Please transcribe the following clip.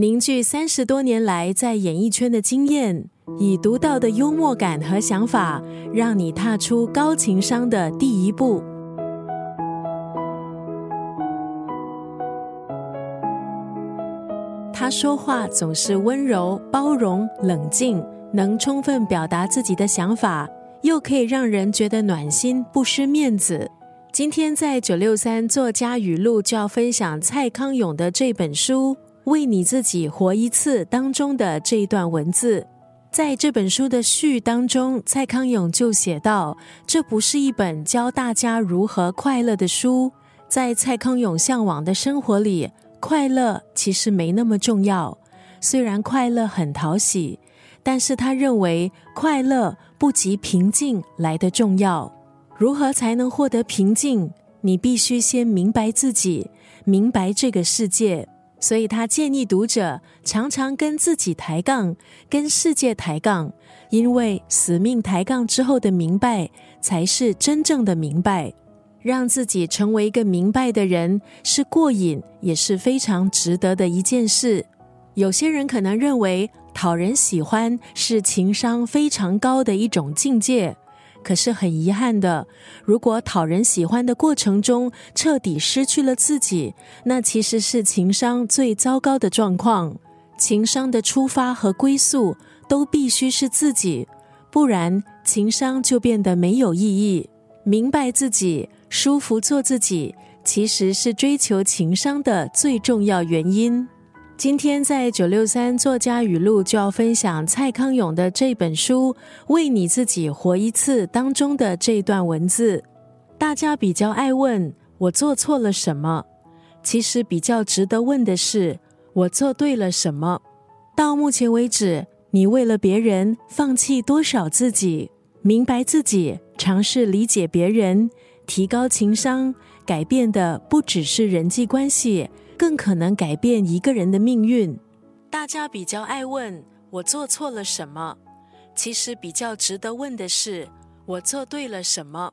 凝聚三十多年来在演艺圈的经验，以独到的幽默感和想法，让你踏出高情商的第一步。他说话总是温柔、包容、冷静，能充分表达自己的想法，又可以让人觉得暖心，不失面子。今天在九六三作家语录就要分享蔡康永的这本书。为你自己活一次当中的这一段文字，在这本书的序当中，蔡康永就写道：“这不是一本教大家如何快乐的书。在蔡康永向往的生活里，快乐其实没那么重要。虽然快乐很讨喜，但是他认为快乐不及平静来的重要。如何才能获得平静？你必须先明白自己，明白这个世界。”所以他建议读者常常跟自己抬杠，跟世界抬杠，因为死命抬杠之后的明白，才是真正的明白。让自己成为一个明白的人，是过瘾，也是非常值得的一件事。有些人可能认为讨人喜欢是情商非常高的一种境界。可是很遗憾的，如果讨人喜欢的过程中彻底失去了自己，那其实是情商最糟糕的状况。情商的出发和归宿都必须是自己，不然情商就变得没有意义。明白自己，舒服做自己，其实是追求情商的最重要原因。今天在九六三作家语录就要分享蔡康永的这本书《为你自己活一次》当中的这段文字。大家比较爱问我做错了什么，其实比较值得问的是我做对了什么。到目前为止，你为了别人放弃多少自己？明白自己，尝试理解别人，提高情商，改变的不只是人际关系。更可能改变一个人的命运。大家比较爱问我做错了什么，其实比较值得问的是我做对了什么。